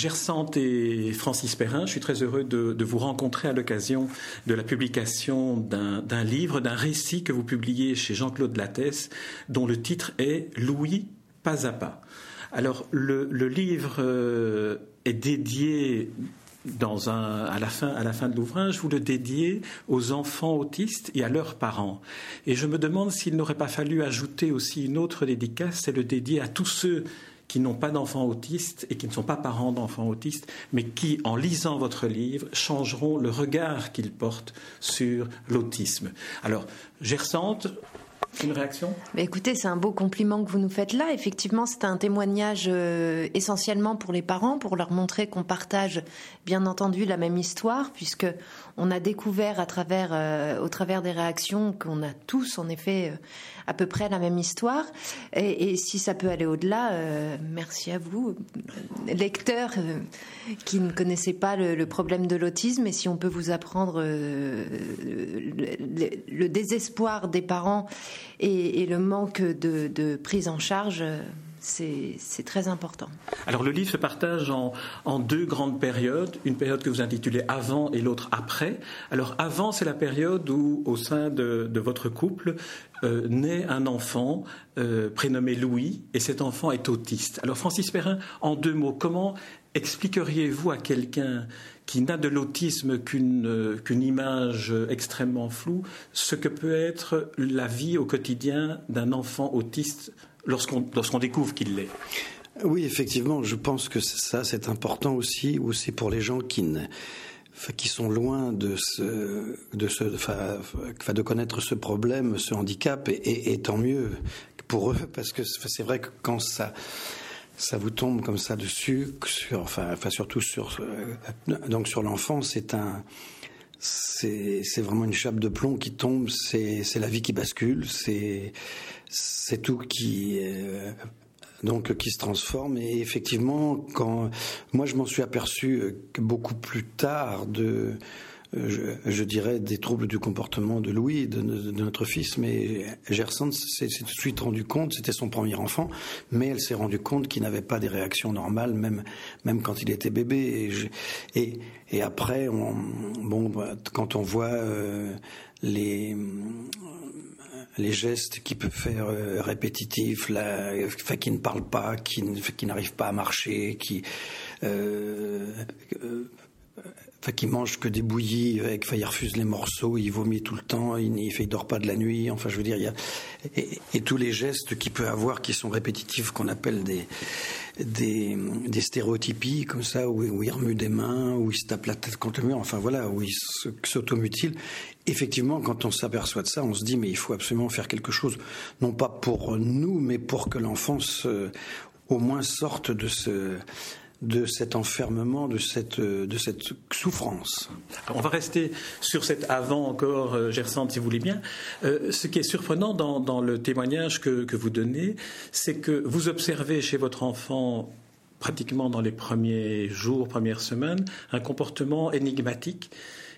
Gersante et Francis Perrin, je suis très heureux de, vous rencontrer à l'occasion de la publication d'un livre, d'un récit que vous publiez chez Jean-Claude Lattès, dont le titre est Louis pas à pas. Alors, le, livre euh, est dédié dans un, à, la fin, à la fin de l'ouvrage, vous le dédiez aux enfants autistes et à leurs parents. Et je me demande s'il n'aurait pas fallu ajouter aussi une autre dédicace, c'est le dédier à tous ceux qui n'ont pas d'enfants autistes et qui ne sont pas parents d'enfants autistes, mais qui, en lisant votre livre, changeront le regard qu'ils portent sur l'autisme. Alors, Gersante, une réaction? Écoutez, c'est un beau compliment que vous nous faites là. Effectivement, c'est un témoignage euh, essentiellement pour les parents, pour leur montrer qu'on partage bien entendu la même histoire, puisque on a découvert à travers, euh, au travers des réactions qu'on a tous en effet euh, à peu près la même histoire. Et, si ça peut aller au-delà, euh, merci à vous, lecteurs qui ne connaissaient pas le, problème de l'autisme. Et si on peut vous apprendre le, désespoir des parents et, le manque de prise en charge c'est très important. Alors le livre se partage en, deux grandes périodes, une période que vous intitulez avant et l'autre après. Alors avant, c'est la période où, au sein de, votre couple, euh, naît un enfant euh, prénommé Louis, et cet enfant est autiste. Alors Francis Perrin, en deux mots, comment expliqueriez-vous à quelqu'un qui n'a de l'autisme qu'une qu'une image extrêmement floue, ce que peut être la vie au quotidien d'un enfant autiste lorsqu'on découvre qu'il l'est. Oui, effectivement, je pense que ça, c'est important aussi, aussi pour les gens qui qui sont loin de ce, de ce, de connaître ce problème, ce handicap, et, tant mieux pour eux, parce que c'est vrai que quand ça, ça vous tombe comme ça dessus, sur, enfin, enfin surtout sur, euh, donc sur l'enfant, c'est un, c'est vraiment une chape de plomb qui tombe, c'est la vie qui bascule, c'est c'est tout qui euh, donc qui se transforme et effectivement quand moi je m'en suis aperçu euh, beaucoup plus tard de euh, je, dirais, des troubles du comportement de Louis, de, notre fils, mais Gerson s'est tout de suite rendu compte, c'était son premier enfant, mais elle s'est rendu compte qu'il n'avait pas des réactions normales, même, même quand il était bébé. Et, et, après, on, bon, bah, quand on voit euh, les les gestes qu'il peut faire euh, répétitifs, là, qui ne parle pas, qui, n'arrive pas à marcher, qui euh, Enfin, qui mange que des bouillies, avec, enfin, il refuse les morceaux, il vomit tout le temps, il, il, il dort pas de la nuit. Enfin, je veux dire, il y a et, tous les gestes qu'il peut avoir qui sont répétitifs, qu'on appelle des, des, des stéréotypies comme ça, où, il remue des mains, où il se tape la tête contre le mur. Enfin voilà, où il s'automutile. Effectivement, quand on s'aperçoit de ça, on se dit mais il faut absolument faire quelque chose, non pas pour nous, mais pour que l'enfant au moins sorte de ce de cet enfermement, de cette, de cette souffrance. on va rester sur cet avant encore, euh, Gersante, si vous voulez bien. Euh, ce qui est surprenant dans, dans le témoignage que, que vous donnez, c'est que vous observez chez votre enfant pratiquement dans les premiers jours, premières semaines, un comportement énigmatique.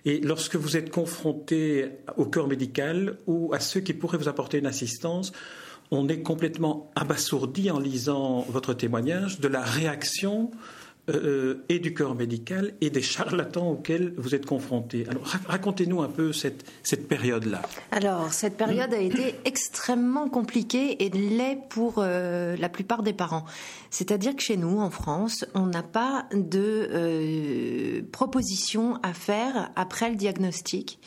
Et lorsque vous êtes confronté au corps médical ou à ceux qui pourraient vous apporter une assistance, on est complètement abasourdi en lisant votre témoignage de la réaction euh, et du corps médical et des charlatans auxquels vous êtes confrontés. Alors racontez-nous un peu cette, cette période-là. Alors cette période a été extrêmement compliquée et l'est pour euh, la plupart des parents. C'est-à-dire que chez nous, en France, on n'a pas de euh, proposition à faire après le diagnostic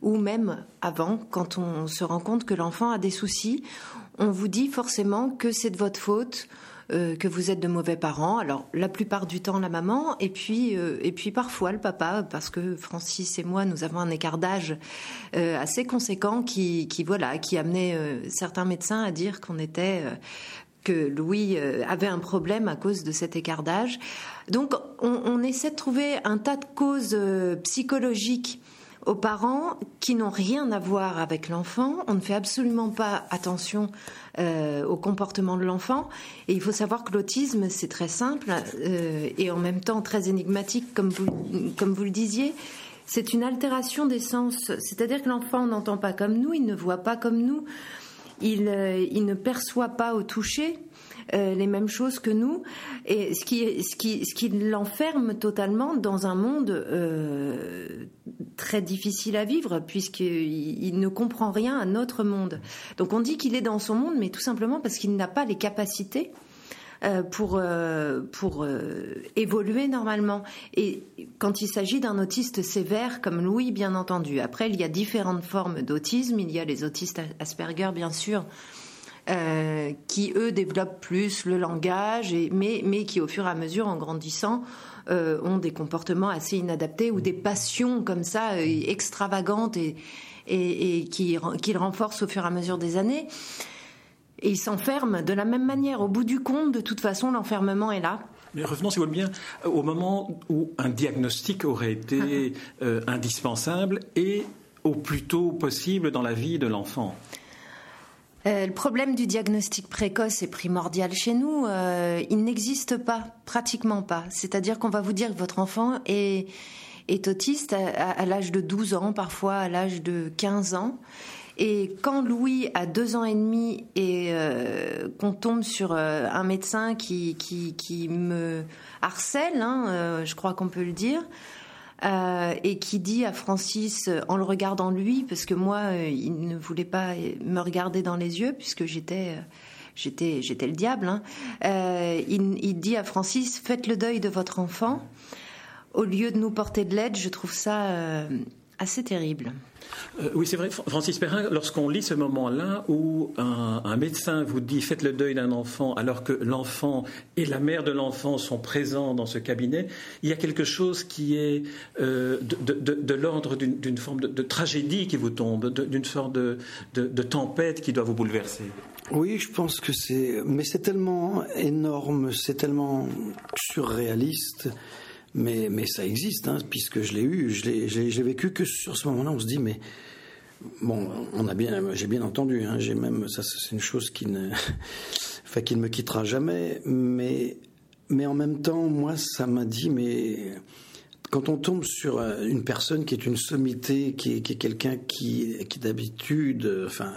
ou même avant, quand on se rend compte que l'enfant a des soucis on vous dit forcément que c'est de votre faute. Euh, que vous êtes de mauvais parents. Alors la plupart du temps la maman et puis euh, et puis parfois le papa parce que Francis et moi nous avons un écart d'âge euh, assez conséquent qui, qui voilà qui amenait certains médecins à dire qu'on était que Louis avait un problème à cause de cet écart d'âge. Donc on, on, essaie de trouver un tas de causes psychologiques aux parents qui n'ont rien à voir avec l'enfant. On ne fait absolument pas attention euh, au comportement de l'enfant. Et il faut savoir que l'autisme, c'est très simple euh, et en même temps très énigmatique, comme vous, comme vous le disiez. C'est une altération des sens. C'est-à-dire que l'enfant n'entend pas comme nous, il ne voit pas comme nous. il, il ne perçoit pas au toucher euh, les mêmes choses que nous, et ce qui, ce qui, ce qui l'enferme totalement dans un monde euh, très difficile à vivre, puisqu'il il ne comprend rien à notre monde. Donc on dit qu'il est dans son monde, mais tout simplement parce qu'il n'a pas les capacités. Euh, pour pour évoluer normalement et quand il s'agit d'un autiste sévère comme Louis bien entendu après il y a différentes formes d'autisme il y a les autistes Asperger bien sûr euh, qui eux développent plus le langage, et, mais, mais qui au fur et à mesure, en grandissant, euh, ont des comportements assez inadaptés ou des passions comme ça euh, extravagantes et, et, et qui, qu'ils renforcent au fur et à mesure des années. Et ils s'enferment de la même manière. Au bout du compte, de toute façon, l'enfermement est là. Mais revenons, si vous voulez bien, au moment où un diagnostic aurait été euh, indispensable et au plus tôt possible dans la vie de l'enfant. Euh, le problème du diagnostic précoce est primordial chez nous. Euh, il n'existe pas, pratiquement pas. C'est-à-dire qu'on va vous dire que votre enfant est, est autiste à, l'âge de 12 ans, parfois à l'âge de 15 ans. Et quand Louis a deux ans et demi et euh, qu'on tombe sur un médecin qui, me harcèle, hein, je crois qu'on peut le dire, euh, et qui dit à Francis, euh, en le regardant lui, parce que moi, euh, il ne voulait pas me regarder dans les yeux, puisque j'étais j'étais j'étais le diable. Hein. il, il, dit à Francis, faites le deuil de votre enfant. Au lieu de nous porter de l'aide, je trouve ça assez terrible. Euh, oui, c'est vrai, Francis Perrin, lorsqu'on lit ce moment-là où un, médecin vous dit faites le deuil d'un enfant alors que l'enfant et la mère de l'enfant sont présents dans ce cabinet, il y a quelque chose qui est euh, de, l'ordre d'une forme de, tragédie qui vous tombe, d'une sorte de, tempête qui doit vous bouleverser. Oui, je pense que c'est. Mais c'est tellement énorme, c'est tellement surréaliste. Mais, mais ça existe, hein, puisque je l'ai eu, je l'ai vécu que sur ce moment-là, on se dit, mais bon, on a bien, j'ai bien entendu, hein, j'ai même, ça c'est une chose qui ne, enfin, qui ne me quittera jamais, mais, mais en même temps, moi, ça m'a dit, mais quand on tombe sur euh, une personne qui est une sommité, qui est, quelqu'un qui, qui d'habitude, enfin,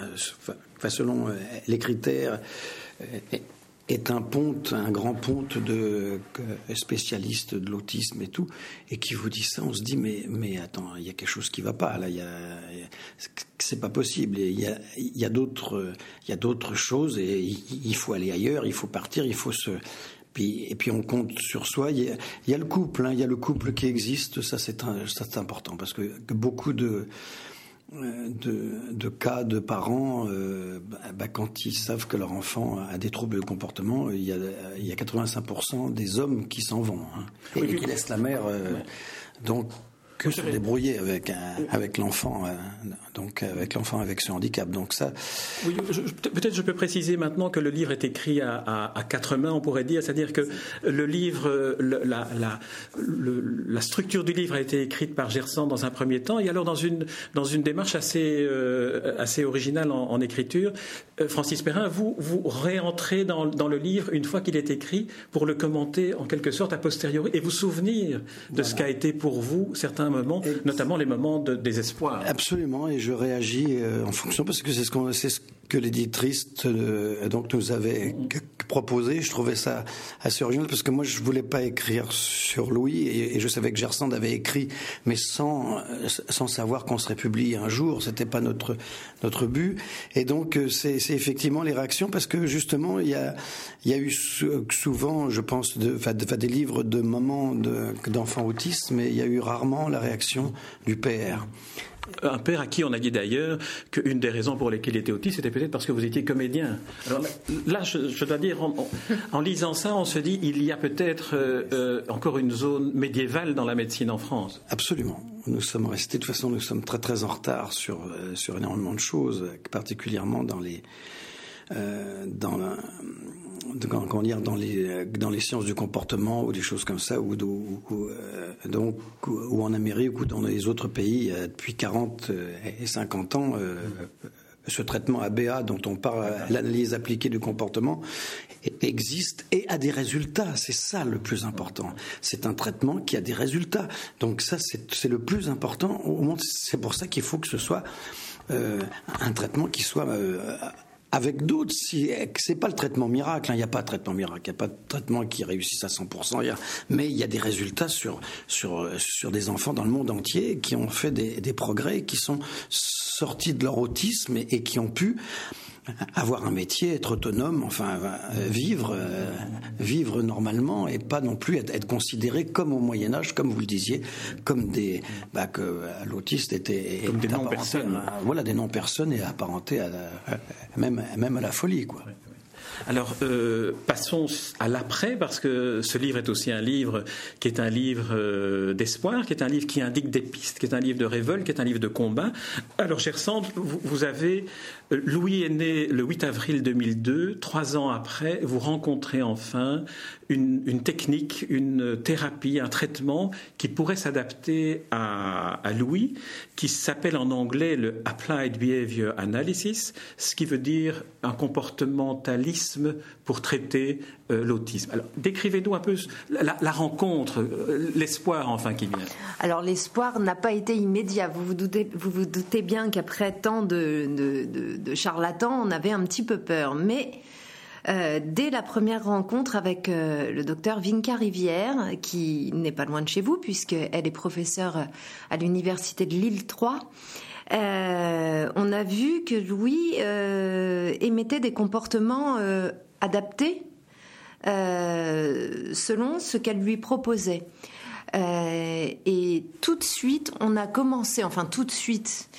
enfin, selon euh, les critères, euh, est un ponte, un grand ponte de spécialiste de l'autisme et tout, et qui vous dit ça, on se dit mais mais attends, il y a quelque chose qui va pas là, il c'est pas possible, il y a y a d'autres il y a d'autres choses et il, faut aller ailleurs, il faut partir, il faut se puis, et puis on compte sur soi. Il y a, le couple, hein, il y a le couple qui existe, ça c'est ça c'est important parce que beaucoup de de, cas de parents, euh, bah, bah, quand ils savent que leur enfant a des troubles de comportement, il y a, il y a 85% des hommes qui s'en vont hein, et, qui laissent la mère. Euh, donc que se débrouiller avec avec l'enfant, euh, donc avec l'enfant avec ce handicap. Donc ça. Oui, peut-être je peux préciser maintenant que le livre est écrit à, à, quatre mains, on pourrait dire, c'est-à-dire que le livre, la, la, la, structure du livre a été écrite par Gersan dans un premier temps, et alors dans une dans une démarche assez euh, assez originale en, écriture, euh, Francis Perrin, vous vous réentrez dans, dans le livre une fois qu'il est écrit pour le commenter en quelque sorte a posteriori et vous souvenir de ce qu'a été pour vous certains moments, notamment les moments de désespoir. Absolument, et je réagis euh, en fonction parce que c'est ce, que l'éditrice euh, donc nous avait proposé. Je trouvais ça assez original parce que moi je voulais pas écrire sur Louis et, je savais que Gersand avait écrit, mais sans euh, sans savoir qu'on serait publié un jour. C'était pas notre notre but. Et donc c'est, effectivement les réactions parce que justement il y a il y a eu souvent, je pense, de, de, des livres de mamans de, d'enfants autistes, mais il y a eu rarement la réaction du père un père à qui on a dit d'ailleurs qu'une des raisons pour lesquelles il était autiste, c'était peut-être parce que vous étiez comédien. Alors là, je, dois dire, en, lisant ça, on se dit, il y a peut-être euh, euh, encore une zone médiévale dans la médecine en France. Absolument. Nous sommes restés, de toute façon, nous sommes très très en retard sur, euh, sur énormément de choses, particulièrement dans les, dans la, dans les sciences du comportement ou des choses comme ça, ou, euh, en Amérique ou dans les autres pays depuis 40 et 50 ans. Euh, ce traitement ABA dont on parle, l'analyse appliquée du comportement, existe et a des résultats. C'est ça le plus important. C'est un traitement qui a des résultats. Donc ça, c'est le plus important au monde. C'est pour ça qu'il faut que ce soit euh, un traitement qui soit avec d'autres, si, c'est pas le traitement miracle, hein. il n'y a pas de traitement miracle, il n'y a pas de traitement qui réussisse à 100%, mais il y a des résultats sur, sur, sur des enfants dans le monde entier qui ont fait des, des progrès, qui sont sortis de leur autisme et qui ont pu avoir un métier, être autonome, enfin euh, vivre, euh, vivre normalement et pas non plus être, considéré comme au Moyen Âge, comme vous le disiez, comme des bah, que euh, l'autiste était comme des non personnes. voilà des non personnes et apparenté à même même à la folie quoi. Alors, euh, passons à l'après, parce que ce livre est aussi un livre qui est un livre euh, d'espoir, qui est un livre qui indique des pistes, qui est un livre de révolte, qui est un livre de combat. Alors, cher Sandre, vous, avez... Louis est né le 8 avril 2002. Trois ans après, vous rencontrez enfin une, technique, une thérapie, un traitement qui pourrait s'adapter à, Louis, qui s'appelle en anglais le Applied Behavior Analysis, ce qui veut dire un comportementalisme pour traiter euh, l'autisme. Alors, décrivez-nous un peu la, rencontre, euh, l'espoir enfin qui vient. Alors, l'espoir n'a pas été immédiat. Vous vous doutez, bien qu'après tant de, charlatans, on avait un petit peu peur. Mais euh, dès la première rencontre avec le docteur Vinca Rivière, qui n'est pas loin de chez vous, puisqu'elle est professeure à l'université de Lille 3. Euh, on a vu que Louis émettait des comportements adaptés selon ce qu'elle lui proposait. et tout de suite, on a commencé, enfin tout de suite,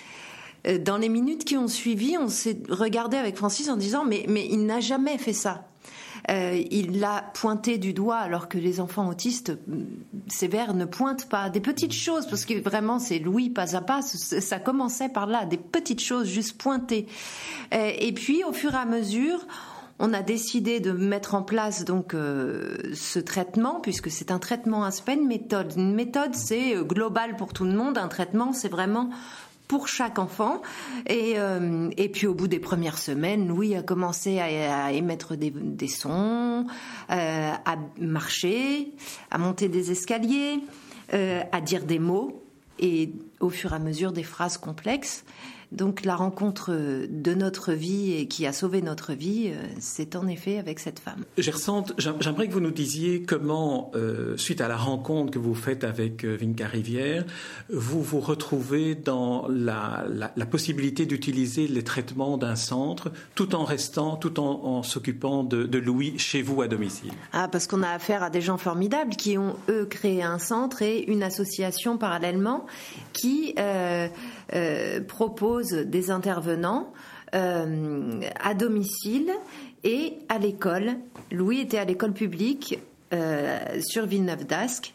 euh, dans les minutes qui ont suivi, on s'est regardé avec Francis en disant mais, il n'a jamais fait ça. Euh, il l'a pointé du doigt alors que les enfants autistes euh, sévères ne pointent pas des petites choses parce que vraiment c'est Louis pas à pas ça commençait par là des petites choses juste pointées et puis au fur et à mesure on a décidé de mettre en place donc ce traitement puisque c'est un traitement, c'est pas une méthode. Une méthode c'est global pour tout le monde, un traitement c'est vraiment pour chaque enfant. Et, euh, et puis au bout des premières semaines, Louis a commencé à, émettre des, sons, euh, à marcher, à monter des escaliers, euh, à dire des mots et au fur et à mesure des phrases complexes. Donc la rencontre de notre vie et qui a sauvé notre vie, euh, c'est en effet avec cette femme. Gersante, j'aimerais que vous nous disiez comment, euh, suite à la rencontre que vous faites avec euh, Vinca Rivière, vous vous retrouvez dans la, possibilité d'utiliser les traitements d'un centre tout en restant, tout en, s'occupant de, Louis chez vous à domicile. Ah, parce qu'on a affaire à des gens formidables qui ont, eux, créé un centre et une association parallèlement qui propose des intervenants euh, à domicile et à l'école. Louis était à l'école publique euh, sur Villeneuve d'Ascq.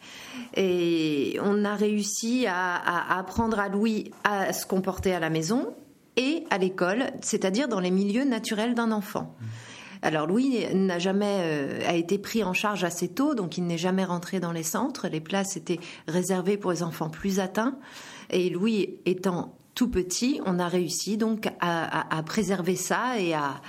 Et on a réussi à, apprendre à Louis à se comporter à la maison et à l'école, c'est-à-dire dans les milieux naturels d'un enfant. Alors Louis n'a jamais euh, a été pris en charge assez tôt, donc il n'est jamais rentré dans les centres. Les places étaient réservées pour les enfants plus atteints. Et Louis étant tout petit, on a réussi donc à, préserver ça et à,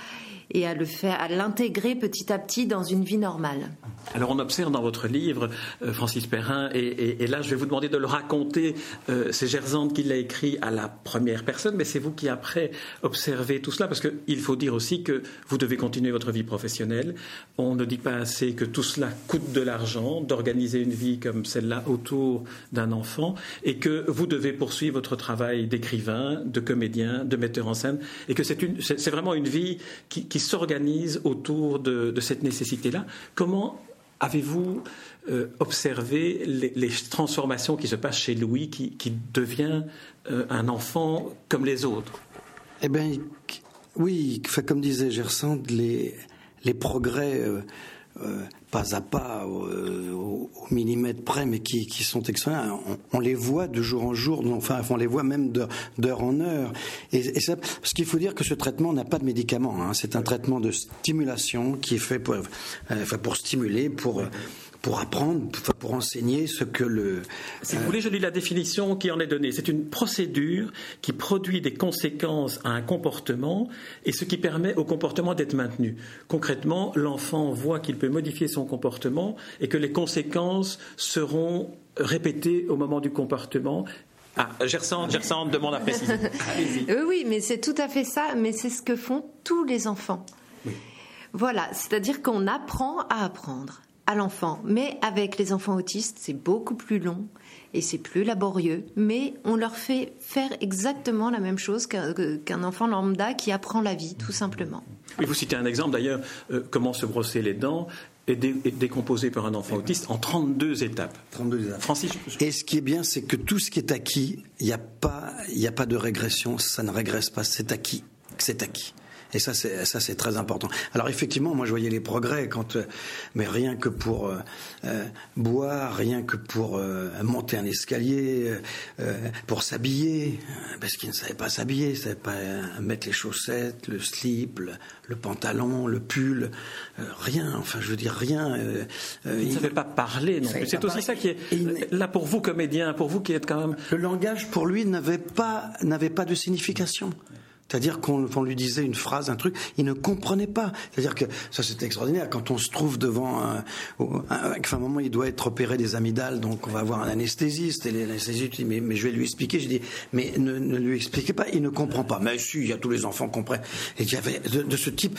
et à le faire, à l'intégrer petit à petit dans une vie normale. Alors on observe dans votre livre, euh, Francis Perrin, et, là je vais vous demander de le raconter, euh, c'est Gersande qui l'a écrit à la première personne, mais c'est vous qui après observez tout cela, parce qu'il faut dire aussi que vous devez continuer votre vie professionnelle. On ne dit pas assez que tout cela coûte de l'argent, d'organiser une vie comme celle-là autour d'un enfant, et que vous devez poursuivre votre travail d'écrivain, de comédien, de metteur en scène, et que c'est vraiment une vie qui, s'organise autour de, cette nécessité-là. Comment Avez-vous euh, observé les, transformations qui se passent chez Louis, qui, devient euh, un enfant comme les autres? Eh bien, oui, comme disait Gersand, les, les progrès euh, euh, pas à pas, euh, au, millimètre près, mais qui, sont excellents. On, les voit de jour en jour, enfin, on les voit même d'heure en heure. Et, ça, parce qu'il faut dire que ce traitement n'a pas de médicament. Hein. C'est un traitement de stimulation qui est fait pour, euh, pour stimuler, pour pour apprendre, pour enseigner ce que le... Si vous voulez, je lis la définition qui en est donnée. C'est une procédure qui produit des conséquences à un comportement et ce qui permet au comportement d'être maintenu. Concrètement, l'enfant voit qu'il peut modifier son comportement et que les conséquences seront répétées au moment du comportement Ah, Gersande, Gersande demande à préciser. oui, mais c'est tout à fait ça, mais c'est ce que font tous les enfants. Voilà, c'est-à-dire qu'on apprend à apprendre à l'enfant, mais avec les enfants autistes, c'est beaucoup plus long et c'est plus laborieux, mais on leur fait faire exactement la même chose qu'un enfant lambda qui apprend la vie, tout simplement. Oui, vous citez un exemple d'ailleurs, euh, comment se brosser les dents est, décomposé par un enfant autiste en 32 étapes. 32 étapes. Francis, Et ce qui est bien, c'est que tout ce qui est acquis, il n'y a, pas, a pas de régression, ça ne régresse pas, c'est acquis. C'est acquis. Et ça, c'est ça, c'est très important. Alors effectivement, moi, je voyais les progrès quand, euh, mais rien que pour euh, euh, boire, rien que pour monter un escalier, pour s'habiller, parce qu'il ne savait pas s'habiller, il ne savait pas mettre les chaussettes, le slip, le, pantalon, le pull, rien. Enfin, je veux dire rien. il ne savait pas parler non plus. C'est aussi ça qui est là pour vous, comédien, pour vous qui êtes quand même. Le langage pour lui n'avait pas n'avait pas de signification. C'est-à-dire qu'on lui disait une phrase, un truc, il ne comprenait pas. C'est-à-dire que ça c'était extraordinaire. Quand on se trouve devant un, un, un, moment, il doit être opéré des amygdales, donc on va avoir un anesthésiste. Et l'anesthésiste dit mais, mais je vais lui expliquer. Je dis mais ne, ne, lui expliquez pas, il ne comprend pas. Mais si, il y a tous les enfants comprennent. Et il y avait de, ce type,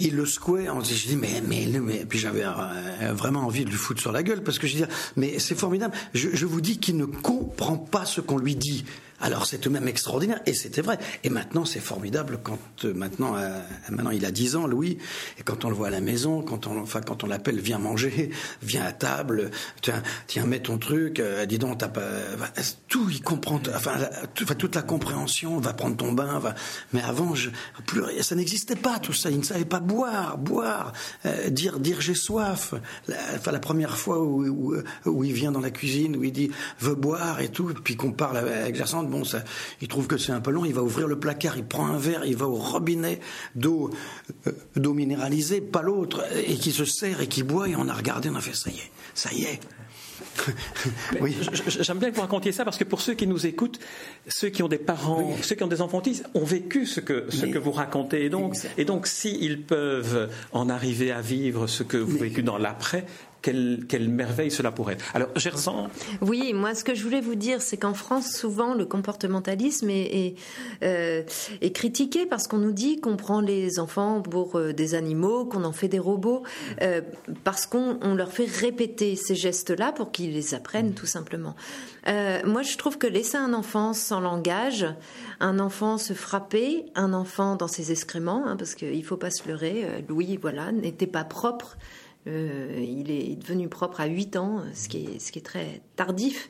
il le secouait. Je dis mais mais, mais puis j'avais euh, vraiment envie de lui foutre sur la gueule parce que je dis mais c'est formidable. Je, je vous dis qu'il ne comprend pas ce qu'on lui dit. Alors c'est tout de même extraordinaire, et c'était vrai. Et maintenant c'est formidable quand euh, maintenant, euh, maintenant il a 10 ans, Louis, et quand on le voit à la maison, quand on, enfin quand on l'appelle, viens manger, viens à table, tiens, tiens mets ton truc, euh, dis donc t'as pas, tout il comprend, enfin, toute la compréhension, va prendre ton bain, va. Mais avant, je, plus, ça n'existait pas tout ça. Il ne savait pas boire, boire, dire dire j'ai soif. La, enfin la première fois où, où, il vient dans la cuisine, où il dit veut boire et tout, puis qu'on parle avec Gerson, bon, ça, il trouve que c'est un peu long, il va ouvrir le placard, il prend un verre, il va au robinet d'eau euh, d'eau minéralisée, pas l'autre, et qui se sert et qui boit, et on a regardé, on a fait ça y est, ça y est. oui. J'aime bien que vous racontiez ça parce que pour ceux qui nous écoutent, ceux qui ont des parents, ceux qui ont des enfants autistes, ont vécu ce que, ce que vous racontez. Et donc, et donc, s'ils peuvent en arriver à vivre ce que vous vécu dans l'après, quelle, merveille cela pourrait être. Alors, Gersan Oui, moi, ce que je voulais vous dire, c'est qu'en France, souvent, le comportementalisme est, euh, critiqué parce qu'on nous dit qu'on prend les enfants pour euh, des animaux, qu'on en fait des robots, euh, parce qu'on leur fait répéter ces gestes-là pour qu'ils les apprennent, tout simplement. moi, je trouve que laisser un enfant sans langage, un enfant se frapper, un enfant dans ses excréments, hein, parce qu'il ne faut pas se leurrer, Louis, voilà, n'était pas propre euh, il est devenu propre à 8 ans, ce qui est, ce qui est très tardif.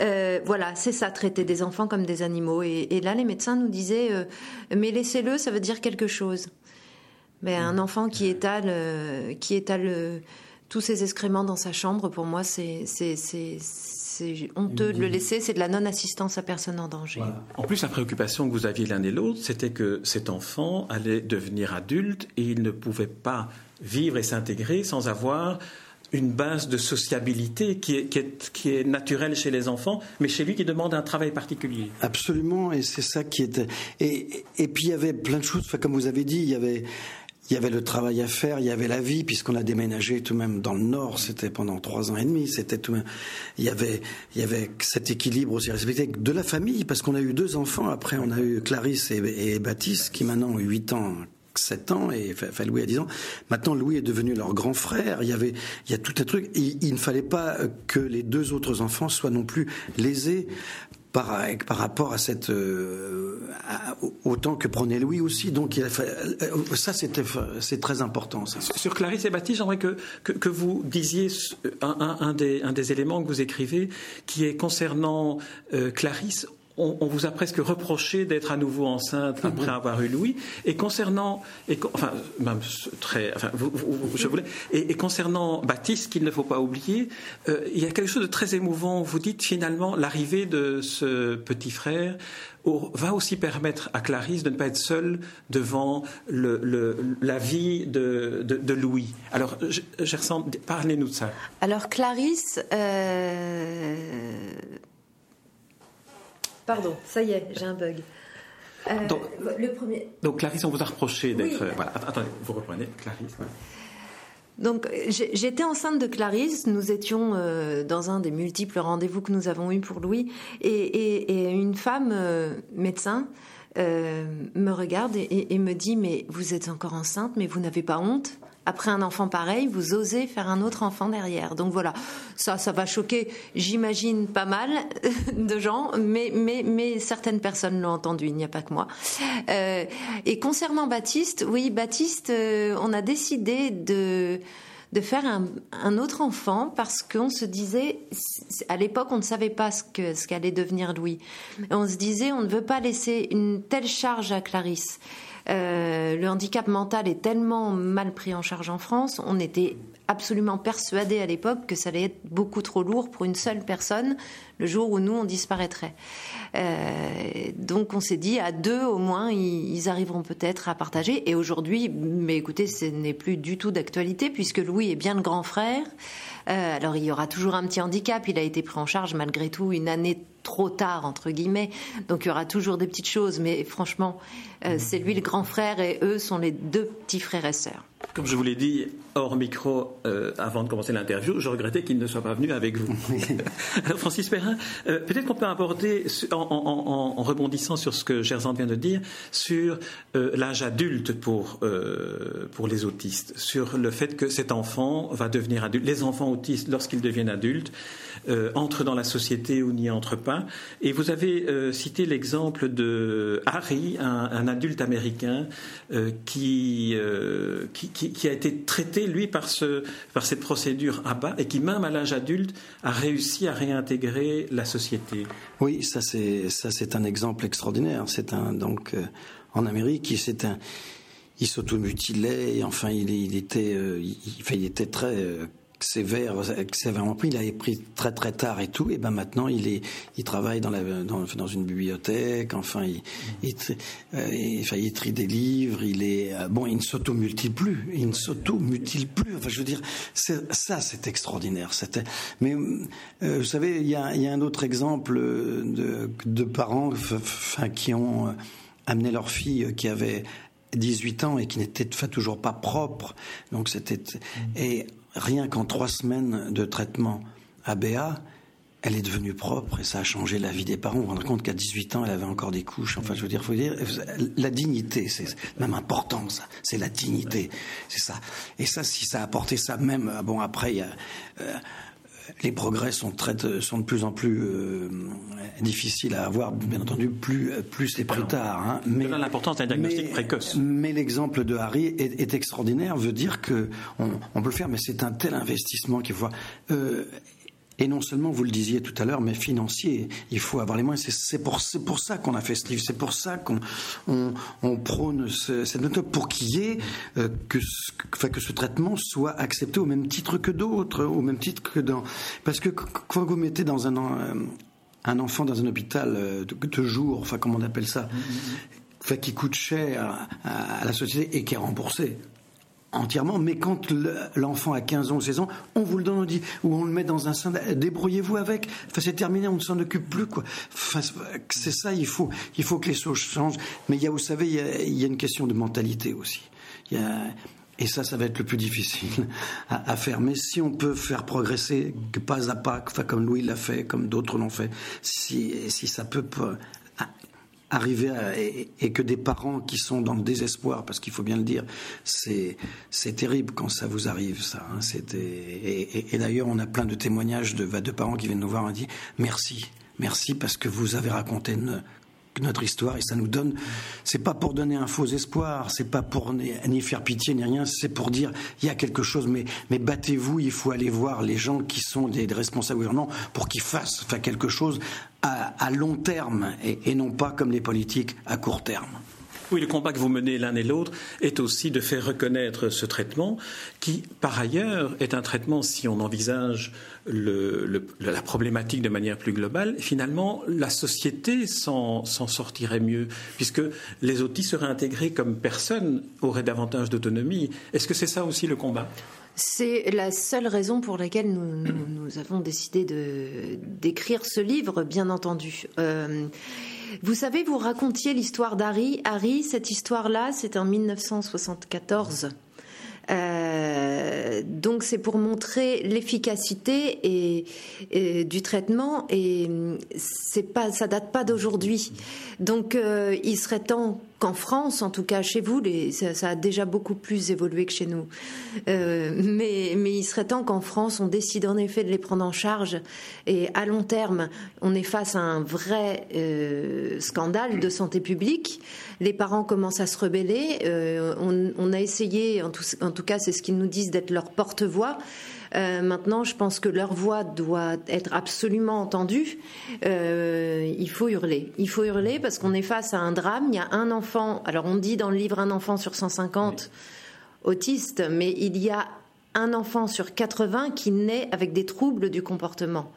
Euh, voilà, c'est ça, traiter des enfants comme des animaux. Et, là, les médecins nous disaient, euh, mais laissez-le, ça veut dire quelque chose. Mais un mmh. enfant qui étale, qui étale tous ses excréments dans sa chambre, pour moi, c'est honteux de le laisser, c'est de la non-assistance à personne en danger. En plus, la préoccupation que vous aviez l'un et l'autre, c'était que cet enfant allait devenir adulte et il ne pouvait pas vivre et s'intégrer sans avoir une base de sociabilité qui est, naturelle chez les enfants, mais chez lui qui demande un travail particulier. Absolument, et c'est ça qui était. Et, et puis il y avait plein de choses, comme vous avez dit, il y avait. Il y avait le travail à faire, il y avait la vie, puisqu'on a déménagé tout de même dans le Nord, c'était pendant trois ans et demi, c'était tout il y avait, il y avait cet équilibre aussi respecté de la famille, parce qu'on a eu deux enfants, après on a eu Clarisse et, Baptiste, qui maintenant ont 8 ans, 7 ans et enfin, Louis a 10 ans. Maintenant, Louis est devenu leur grand frère. Il y avait, il y a tout un truc. il ne fallait pas que les deux autres enfants soient non plus lésés par, par rapport à cette euh, autant que prenait Louis aussi. Donc il a fait, euh, ça c'était c'est très important. Sur Clarisse et Baptiste, j'aimerais que, que, vous disiez un, des, un, des, éléments que vous écrivez qui est concernant euh, Clarisse on, vous a presque reproché d'être à nouveau enceinte mhm. après avoir eu Louis. Et concernant, et, enfin, même très, enfin, je voulais, et, concernant Baptiste, qu'il ne faut pas oublier, euh, il y a quelque chose de très émouvant. Vous dites finalement l'arrivée de ce petit frère va aussi permettre à Clarisse de ne pas être seule devant la vie de, Louis. Alors, Gerson, parlez-nous de ça. Alors, Clarisse, euh, Pardon, ça y est, j'ai un bug. Euh, donc, le premier... donc, Clarisse, on vous a reproché d'être. Voilà, attendez, vous reprenez, Clarisse. Donc j'étais enceinte de Clarisse, nous étions euh, dans un des multiples rendez-vous que nous avons eus pour Louis, et, une femme euh, médecin euh, me regarde et, me dit mais vous êtes encore enceinte, mais vous n'avez pas honte? Après un enfant pareil, vous osez faire un autre enfant derrière. Donc voilà, ça, ça va choquer, j'imagine, pas mal de gens, mais, mais, certaines personnes l'ont entendu, il n'y a pas que moi. Euh, et concernant Baptiste, oui, Baptiste, euh, on a décidé de de faire un, autre enfant parce qu'on se disait, à l'époque, on ne savait pas ce que ce qu'allait devenir Louis. On se disait, on ne veut pas laisser une telle charge à Clarisse. Euh, le handicap mental est tellement mal pris en charge en France, on était absolument persuadé à l'époque que ça allait être beaucoup trop lourd pour une seule personne le jour où nous on disparaîtrait. Euh, donc on s'est dit à deux au moins ils, arriveront peut-être à partager. Et aujourd'hui, mais écoutez, ce n'est plus du tout d'actualité puisque Louis est bien le grand frère. Euh, alors il y aura toujours un petit handicap. Il a été pris en charge malgré tout une année trop tard entre guillemets. Donc il y aura toujours des petites choses, mais franchement, euh, c'est lui le grand frère et eux sont les deux petits frères et sœurs. Comme je vous l'ai dit hors micro euh, avant de commencer l'interview, je regrettais qu'il ne soit pas venu avec vous. Alors Francis Perrin, euh, peut-être qu'on peut aborder, en, rebondissant sur ce que Gerzand vient de dire, sur euh, l'âge adulte pour, pour les autistes, sur le fait que cet enfant va devenir adulte. Les enfants autistes, lorsqu'ils deviennent adultes, entrent dans la société ou n'y entrent pas. Et vous avez cité l'exemple de Harry, un, adulte américain qui, qui, qui, a été traité, lui, par, ce, par cette procédure à bas et qui, même à l'âge adulte, a réussi à réintégrer la société. Oui, ça c'est, un exemple extraordinaire. C'est un, donc, euh, en Amérique, c'est un, il s'automutilait, enfin, il, était, euh, il, était très euh, sévère, sévèrement pris. Il avait pris très très tard et tout. Et ben maintenant, il est, il travaille dans dans, une bibliothèque. Enfin, il, il, euh, enfin, trie des livres. Il est euh, bon. Il ne s'auto-mutile plus. Il ne s'auto-mutile plus. Enfin, je veux dire, ça, c'est extraordinaire. C'était. Mais euh, vous savez, il y a, y a un autre exemple de, de parents, qui ont amené leur fille qui avait 18 ans et qui n'était toujours pas propre. Donc c'était et rien qu'en trois semaines de traitement à Béa, elle est devenue propre et ça a changé la vie des parents. On vous rend compte qu'à 18 ans, elle avait encore des couches. Enfin, je veux dire, faut dire, la dignité, c'est même important, ça. C'est la dignité, c'est ça. Et ça, si ça a apporté ça, même bon après, il y a, euh, les progrès sont, très, sont de plus en plus euh, difficiles à avoir, bien entendu, plus, plus et plus tard. Hein. Mais l'importance d'un diagnostic précoce. Mais l'exemple de Harry est, extraordinaire, veut dire que on, peut le faire, mais c'est un tel investissement qu'il faut. Euh, et non seulement, vous le disiez tout à l'heure, mais financier. Il faut avoir les moyens. C'est pour, pour ça qu'on a fait ce livre. C'est pour ça qu'on on, prône cette méthode pour qu'il y ait euh, que, que ce traitement soit accepté au même titre que d'autres, au même titre que dans. Parce que quand vous mettez dans un, euh, un enfant dans un hôpital euh, de, jour, enfin, comment on appelle ça, enfin, qui coûte cher à la société et qui est remboursé entièrement, mais quand l'enfant a 15 ans ou 16 ans, on vous le donne, on dit, ou on le met dans un sein, débrouillez-vous avec, enfin, c'est terminé, on ne s'en occupe plus, quoi. Enfin, c'est ça, il faut, il faut que les choses changent. Mais il y a, vous savez, il y a, une question de mentalité aussi. Et ça, ça va être le plus difficile à, faire. Mais si on peut faire progresser pas à pas, enfin, comme Louis l'a fait, comme d'autres l'ont fait, si, si ça peut arriver et, que des parents qui sont dans le désespoir, parce qu'il faut bien le dire, c'est terrible quand ça vous arrive, ça. Hein, et, d'ailleurs, on a plein de témoignages de, parents qui viennent nous voir et disent merci, merci parce que vous avez raconté notre histoire et ça nous donne. C'est pas pour donner un faux espoir, c'est pas pour ni, faire pitié ni rien, c'est pour dire il y a quelque chose, mais, battez-vous, il faut aller voir les gens qui sont des, responsables gouvernements pour qu'ils fassent, quelque chose à, long terme et non pas comme les politiques à court terme. Oui, le combat que vous menez l'un et l'autre est aussi de faire reconnaître ce traitement, qui, par ailleurs, est un traitement, si on envisage la problématique de manière plus globale, finalement, la société s'en sortirait mieux, puisque les autistes seraient intégrés comme personne auraient davantage d'autonomie. Est-ce que c'est ça aussi le combat? C'est la seule raison pour laquelle nous, avons décidé d'écrire ce livre, bien entendu. Euh, vous savez, vous racontiez l'histoire d'Harry. Harry, cette histoire-là, c'est en 1974. Euh, donc c'est pour montrer l'efficacité du traitement et c'est pas ça date pas d'aujourd'hui. Donc euh, il serait temps qu'en France, en tout cas chez vous, les, ça, a déjà beaucoup plus évolué que chez nous. Euh, mais, mais il serait temps qu'en France, on décide en effet de les prendre en charge et à long terme, on est face à un vrai euh, scandale de santé publique. Les parents commencent à se rebeller. Euh, on, on, a essayé, en tout, en tout cas, c'est ce qu'ils nous disent, d'être leur porte-voix. Euh, maintenant, je pense que leur voix doit être absolument entendue. Euh, il faut hurler. Il faut hurler parce qu'on est face à un drame. Il y a un enfant. Alors, on dit dans le livre un enfant sur 150 autiste, mais il y a un enfant sur 80 qui naît avec des troubles du comportement.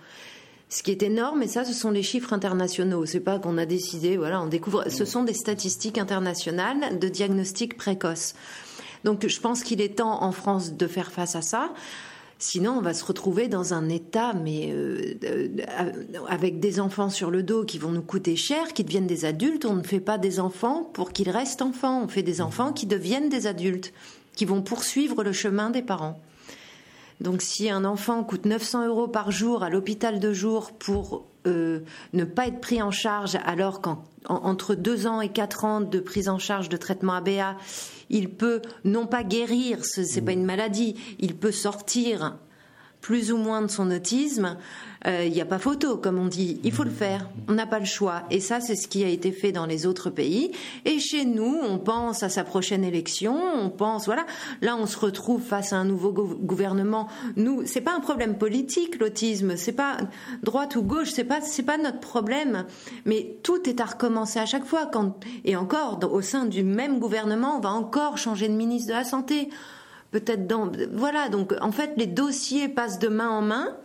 Ce qui est énorme, et ça, ce sont les chiffres internationaux. C'est pas qu'on a décidé, voilà, on découvre. Ce sont des statistiques internationales de diagnostic précoce. Donc, je pense qu'il est temps en France de faire face à ça. Sinon, on va se retrouver dans un état, mais euh, euh, avec des enfants sur le dos qui vont nous coûter cher, qui deviennent des adultes. On ne fait pas des enfants pour qu'ils restent enfants. On fait des enfants qui deviennent des adultes, qui vont poursuivre le chemin des parents. Donc, si un enfant coûte 900 euros par jour à l'hôpital de jour pour euh, ne pas être pris en charge, alors qu'entre deux ans et quatre ans de prise en charge de traitement ABA, il peut non pas guérir, ce n'est pas une maladie, il peut sortir plus ou moins de son autisme, euh, il n'y a pas photo, comme on dit. Il faut le faire. On n'a pas le choix. Et ça, c'est ce qui a été fait dans les autres pays. Et chez nous, on pense à sa prochaine élection. On pense, voilà. Là, on se retrouve face à un nouveau gouvernement. Nous, c'est pas un problème politique, l'autisme. C'est pas droite ou gauche. C'est pas, c'est pas notre problème. Mais tout est à recommencer à chaque fois. Quand, et encore, au sein du même gouvernement, on va encore changer de ministre de la Santé peut-être dans voilà donc en fait les dossiers passent de main en main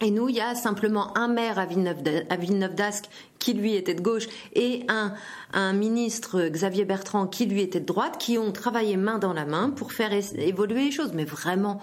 et nous, il y a simplement un maire à Villeneuve d'Ascq qui lui était de gauche et un, un ministre Xavier Bertrand qui lui était de droite qui ont travaillé main dans la main pour faire évoluer les choses. Mais vraiment,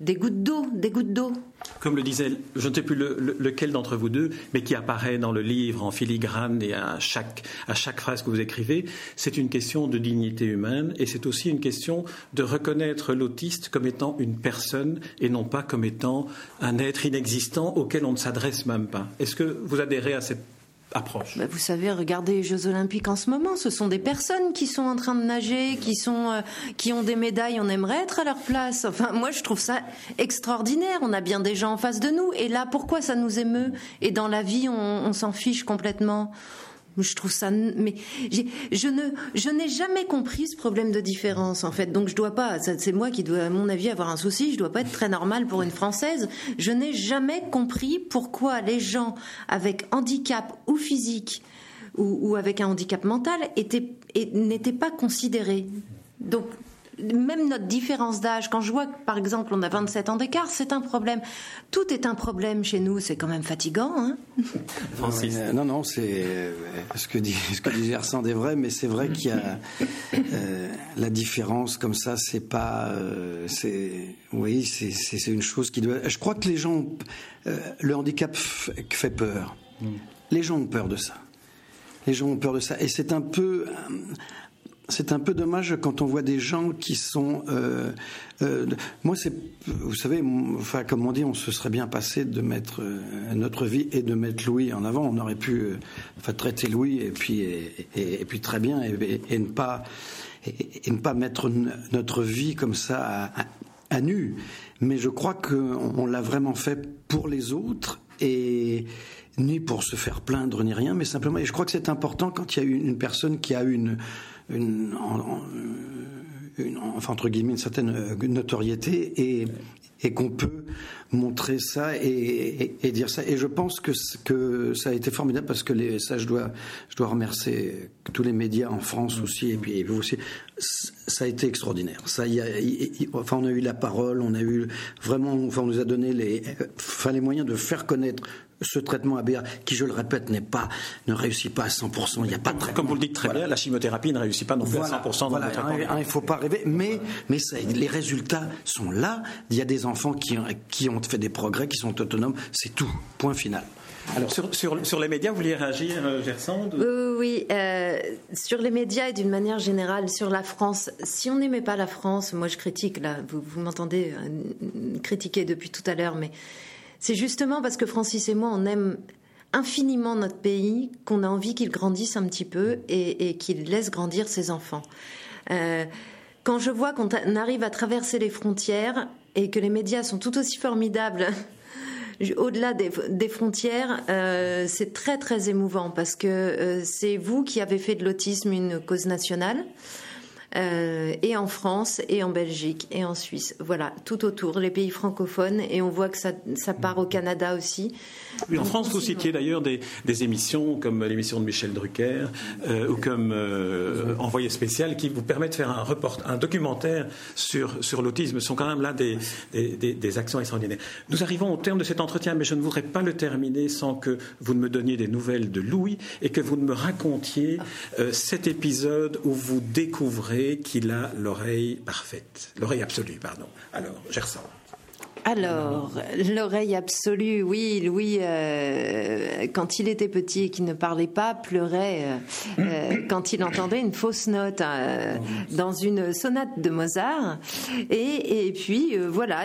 des gouttes d'eau, des gouttes d'eau. Comme le disait, je ne sais plus lequel d'entre vous deux, mais qui apparaît dans le livre en filigrane et à chaque, à chaque phrase que vous écrivez, c'est une question de dignité humaine et c'est aussi une question de reconnaître l'autiste comme étant une personne et non pas comme étant un être inexistant auquel on ne s'adresse même pas. Est-ce que vous adhérez à cette approche bah, Vous savez, regardez les Jeux Olympiques en ce moment, ce sont des personnes qui sont en train de nager, qui, sont, euh, qui ont des médailles, on aimerait être à leur place. Enfin, moi, je trouve ça extraordinaire. On a bien des gens en face de nous. Et là, pourquoi ça nous émeut? Et dans la vie, on s'en fiche complètement. Je trouve ça, mais je ne, je n'ai jamais compris ce problème de différence en fait. Donc je dois pas, c'est moi qui dois, à mon avis, avoir un souci. Je dois pas être très normale pour une française. Je n'ai jamais compris pourquoi les gens avec handicap ou physique ou, avec un handicap mental étaient, n'étaient pas considérés. Donc même notre différence d'âge, quand je vois que par exemple on a 27 ans d'écart, c'est un problème. Tout est un problème chez nous, c'est quand même fatigant. Hein non, non, c'est euh, ce que, dit, ce que disait Arsène est vrai, mais c'est vrai qu'il y a euh, la différence comme ça, c'est pas. Euh, c'est oui, c'est une chose qui doit. Je crois que les gens. le handicap fait peur. Mm. Les gens ont peur de ça. Les gens ont peur de ça. Et c'est un peu c'est un peu dommage quand on voit des gens qui sont. Euh, euh, moi, c'est, vous savez, enfin, comme on dit, on se serait bien passé de mettre euh, notre vie et de mettre Louis en avant. On aurait pu, enfin, traiter Louis et puis et, puis très bien et, ne pas et, ne pas mettre notre vie comme ça à, nu. Mais je crois qu'on l'a vraiment fait pour les autres et ni pour se faire plaindre ni rien, mais simplement. Et je crois que c'est important quand il y a une personne qui a une une, une, enfin entre guillemets une certaine euh, notoriété et, et qu'on peut montrer ça et, et, dire ça. Et je pense que, que ça a été formidable parce que les, ça, je dois, je dois remercier tous les médias en France aussi et puis vous aussi. Ça a été extraordinaire. Ça, y a, enfin, on a eu la parole, on a eu vraiment, enfin, on nous a donné les, enfin, les moyens de faire connaître ce traitement ABA, qui, je le répète, n'est pas, ne réussit pas à 100%. Il n'y a pas de Comme vous le dites très bien, la chimiothérapie ne réussit pas non plus à 100% dans voilà, Il ne faut pas rêver, mais, mais les résultats sont là. Il y a des enfants qui, qui ont fait des progrès, qui sont autonomes. C'est tout. Point final. Alors, sur, sur, les médias, vous vouliez réagir, euh, Gersande Oui, euh, sur les médias et d'une manière générale, sur la France. Si on n'aimait pas la France, moi je critique, là, vous, vous m'entendez euh, critiquer depuis tout à l'heure, mais c'est justement parce que Francis et moi, on aime infiniment notre pays qu'on a envie qu'il grandisse un petit peu et, qu'il laisse grandir ses enfants. quand je vois qu'on arrive à traverser les frontières et que les médias sont tout aussi formidables au-delà des, frontières, euh, c'est très très émouvant parce que euh, c'est vous qui avez fait de l'autisme une cause nationale. Euh, et en France, et en Belgique, et en Suisse. Voilà, tout autour, les pays francophones, et on voit que ça, part au Canada aussi. En France, vous citiez d'ailleurs des, émissions comme l'émission de Michel Drucker euh, ou comme euh, Envoyé spécial qui vous permettent de faire un, report, un documentaire sur, sur l'autisme. Ce sont quand même là des, des, actions extraordinaires. Nous arrivons au terme de cet entretien, mais je ne voudrais pas le terminer sans que vous ne me donniez des nouvelles de Louis et que vous ne me racontiez cet épisode où vous découvrez qu'il a l'oreille parfaite, l'oreille absolue, pardon. Alors, Gerson. Alors, l'oreille absolue, oui, Louis, euh, quand il était petit et qu'il ne parlait pas, pleurait euh, euh, quand il entendait une fausse note dans une sonate de Mozart. Et, puis, voilà,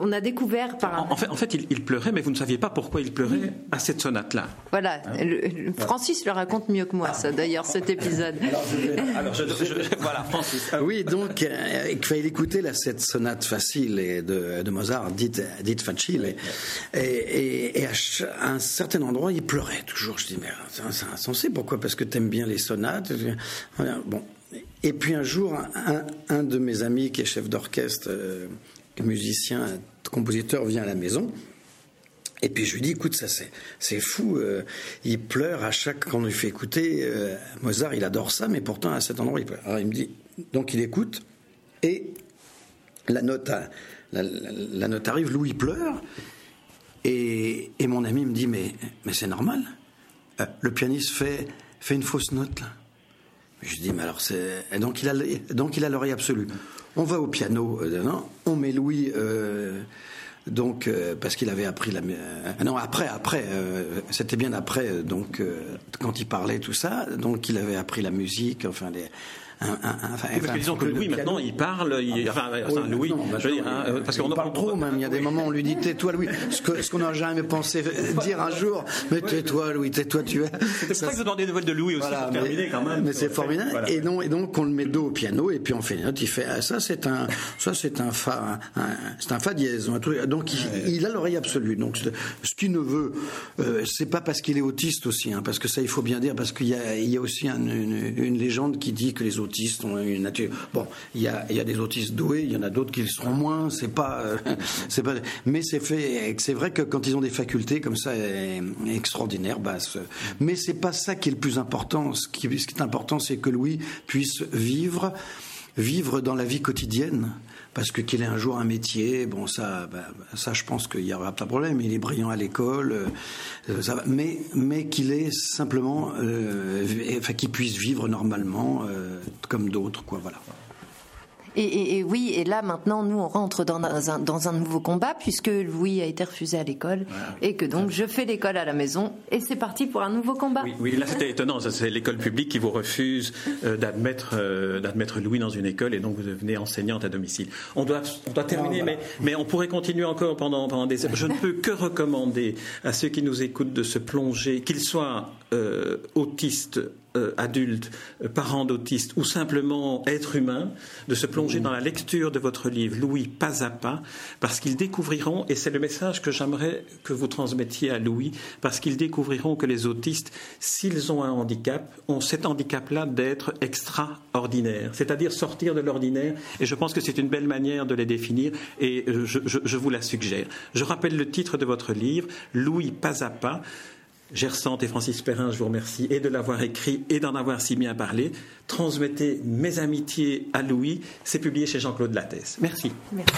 on a découvert par... En, fait, en fait il, pleurait, mais vous ne saviez pas pourquoi il pleurait à cette sonate-là. Voilà, hein Francis le raconte mieux que moi, ça, d'ailleurs, cet épisode. Alors, je, voilà, Francis. Oui, donc, il fallait écouter là, cette sonate facile de, de Mozart dite, dite facile. Et, à, un certain endroit, il pleurait toujours. Je dis, mais c'est insensé, pourquoi? Parce que tu aimes bien les sonates. Bon. Et puis un jour, un, de mes amis qui est chef d'orchestre, euh, musicien, compositeur, vient à la maison. Et puis je lui dis, écoute, ça c'est, fou. Euh, il pleure à chaque quand on lui fait écouter euh, Mozart. Il adore ça, mais pourtant à cet endroit il pleure. Alors il me dit, donc il écoute et la note a, la, note arrive, Louis pleure, et, mon ami me dit Mais, mais c'est normal. Euh, le pianiste fait, fait une fausse note, là. Je dis Mais alors, c'est. Donc il a, donc il a l'oreille absolue. On va au piano, euh, on met Louis. Euh, donc parce qu'il avait appris la non après après c'était bien après donc quand il parlait tout ça donc il avait appris la musique enfin les parce que disons que Louis maintenant il parle, il, enfin, Louis, je veux dire, hein, parce qu'on parle trop même. Il y a des moments où on lui dit tais-toi Louis, ce qu'on n'a jamais pensé dire un jour, mais tais-toi Louis, tais-toi tu es. C'est pour ça que je demandais des nouvelles de Louis aussi pour terminer quand même. Mais c'est formidable. Et donc et donc on le met dos au piano et puis on fait une note. Il fait ah, ça c'est un ça c'est un fa c'est un fa dièse. Donc il, a l'oreille absolue. Donc ce qu'il ne veut, euh, c'est pas parce qu'il est autiste aussi, hein, parce que ça il faut bien dire, parce qu'il y a il y a aussi une, une légende qui dit que les autres Bon, il y a, y a, des autistes doués, il y en a d'autres qui le seront moins. C'est pas, euh, pas. Mais c'est fait. C'est vrai que quand ils ont des facultés comme ça extraordinaires, bah, mais c'est pas ça qui est le plus important. Ce qui, ce qui est important, c'est que Louis puisse vivre, vivre dans la vie quotidienne parce que qu'il ait un jour un métier, bon ça, bah, ça je pense qu'il y aura pas de problème. Il est brillant à l'école, euh, ça mais mais qu'il ait simplement, euh, enfin qu'il puisse vivre normalement euh, comme d'autres, quoi, voilà. Et, oui, et là maintenant, nous on rentre dans un, dans un nouveau combat puisque Louis a été refusé à l'école et que donc je fais l'école à la maison et c'est parti pour un nouveau combat. Oui, là c'était étonnant, c'est l'école publique qui vous refuse euh, d'admettre euh, d'admettre Louis dans une école et donc vous devenez enseignante à domicile. On doit on doit terminer, mais mais on pourrait continuer encore pendant pendant des heures. Je ne peux que recommander à ceux qui nous écoutent de se plonger, qu'ils soient euh, autistes euh, adultes, euh, parents d'autistes ou simplement êtres humains, de se plonger dans la lecture de votre livre Louis pas à pas, parce qu'ils découvriront, et c'est le message que j'aimerais que vous transmettiez à Louis, parce qu'ils découvriront que les autistes, s'ils ont un handicap, ont cet handicap-là d'être extraordinaire, c'est-à-dire sortir de l'ordinaire, et je pense que c'est une belle manière de les définir, et euh, je, je vous la suggère. Je rappelle le titre de votre livre, Louis pas à pas. Gersante et Francis Perrin, je vous remercie et de l'avoir écrit et d'en avoir si bien parlé. Transmettez mes amitiés à Louis. C'est publié chez Jean-Claude Lattès. Merci. Merci.